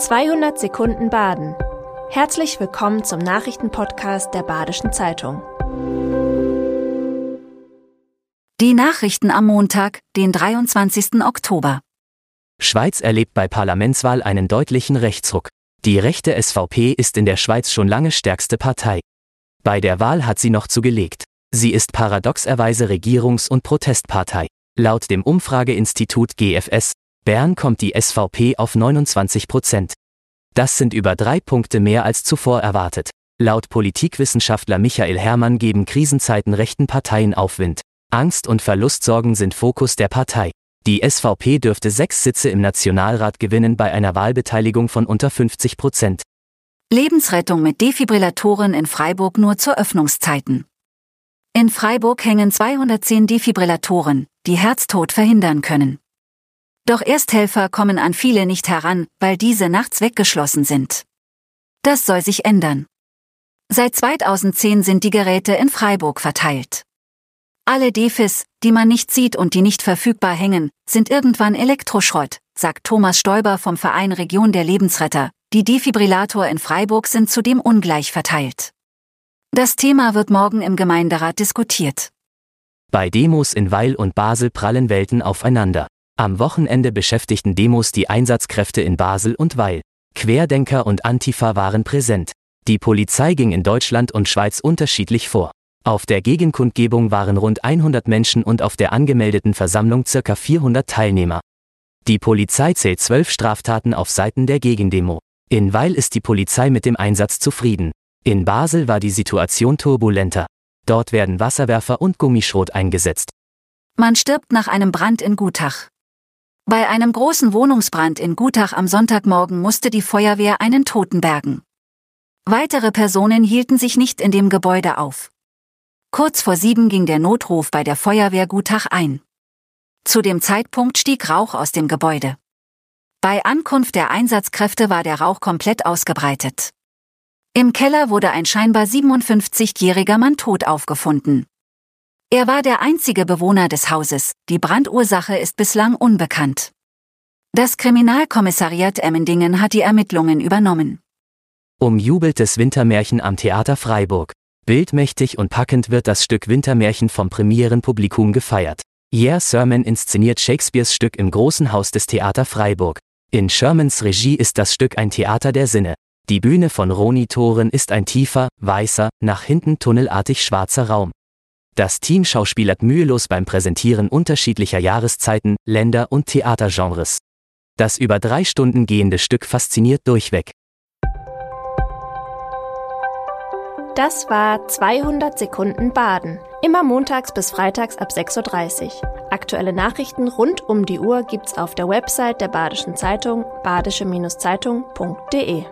200 Sekunden Baden. Herzlich willkommen zum Nachrichtenpodcast der Badischen Zeitung. Die Nachrichten am Montag, den 23. Oktober. Schweiz erlebt bei Parlamentswahl einen deutlichen Rechtsruck. Die rechte SVP ist in der Schweiz schon lange stärkste Partei. Bei der Wahl hat sie noch zugelegt. Sie ist paradoxerweise Regierungs- und Protestpartei. Laut dem Umfrageinstitut GFS Bern kommt die SVP auf 29 Prozent. Das sind über drei Punkte mehr als zuvor erwartet. Laut Politikwissenschaftler Michael Herrmann geben Krisenzeiten rechten Parteien Aufwind. Angst und Verlustsorgen sind Fokus der Partei. Die SVP dürfte sechs Sitze im Nationalrat gewinnen bei einer Wahlbeteiligung von unter 50 Prozent. Lebensrettung mit Defibrillatoren in Freiburg nur zu Öffnungszeiten. In Freiburg hängen 210 Defibrillatoren, die Herztod verhindern können. Doch Ersthelfer kommen an viele nicht heran, weil diese nachts weggeschlossen sind. Das soll sich ändern. Seit 2010 sind die Geräte in Freiburg verteilt. Alle Defis, die man nicht sieht und die nicht verfügbar hängen, sind irgendwann Elektroschrott, sagt Thomas Stoiber vom Verein Region der Lebensretter. Die Defibrillator in Freiburg sind zudem ungleich verteilt. Das Thema wird morgen im Gemeinderat diskutiert. Bei Demos in Weil und Basel prallen Welten aufeinander. Am Wochenende beschäftigten Demos die Einsatzkräfte in Basel und Weil. Querdenker und Antifa waren präsent. Die Polizei ging in Deutschland und Schweiz unterschiedlich vor. Auf der Gegenkundgebung waren rund 100 Menschen und auf der angemeldeten Versammlung circa 400 Teilnehmer. Die Polizei zählt zwölf Straftaten auf Seiten der Gegendemo. In Weil ist die Polizei mit dem Einsatz zufrieden. In Basel war die Situation turbulenter. Dort werden Wasserwerfer und Gummischrot eingesetzt. Man stirbt nach einem Brand in Gutach. Bei einem großen Wohnungsbrand in Gutach am Sonntagmorgen musste die Feuerwehr einen Toten bergen. Weitere Personen hielten sich nicht in dem Gebäude auf. Kurz vor sieben ging der Notruf bei der Feuerwehr Gutach ein. Zu dem Zeitpunkt stieg Rauch aus dem Gebäude. Bei Ankunft der Einsatzkräfte war der Rauch komplett ausgebreitet. Im Keller wurde ein scheinbar 57-jähriger Mann tot aufgefunden. Er war der einzige Bewohner des Hauses, die Brandursache ist bislang unbekannt. Das Kriminalkommissariat Emmendingen hat die Ermittlungen übernommen. Umjubeltes Wintermärchen am Theater Freiburg. Bildmächtig und packend wird das Stück Wintermärchen vom Premierenpublikum gefeiert. Yeah Sermon inszeniert Shakespeares Stück im Großen Haus des Theater Freiburg. In Shermans Regie ist das Stück ein Theater der Sinne. Die Bühne von Roni Toren ist ein tiefer, weißer, nach hinten tunnelartig schwarzer Raum. Das Team schauspielert mühelos beim Präsentieren unterschiedlicher Jahreszeiten, Länder und Theatergenres. Das über drei Stunden gehende Stück fasziniert durchweg. Das war 200 Sekunden Baden. Immer montags bis freitags ab 6.30 Uhr. Aktuelle Nachrichten rund um die Uhr gibt's auf der Website der Badischen Zeitung badische-zeitung.de.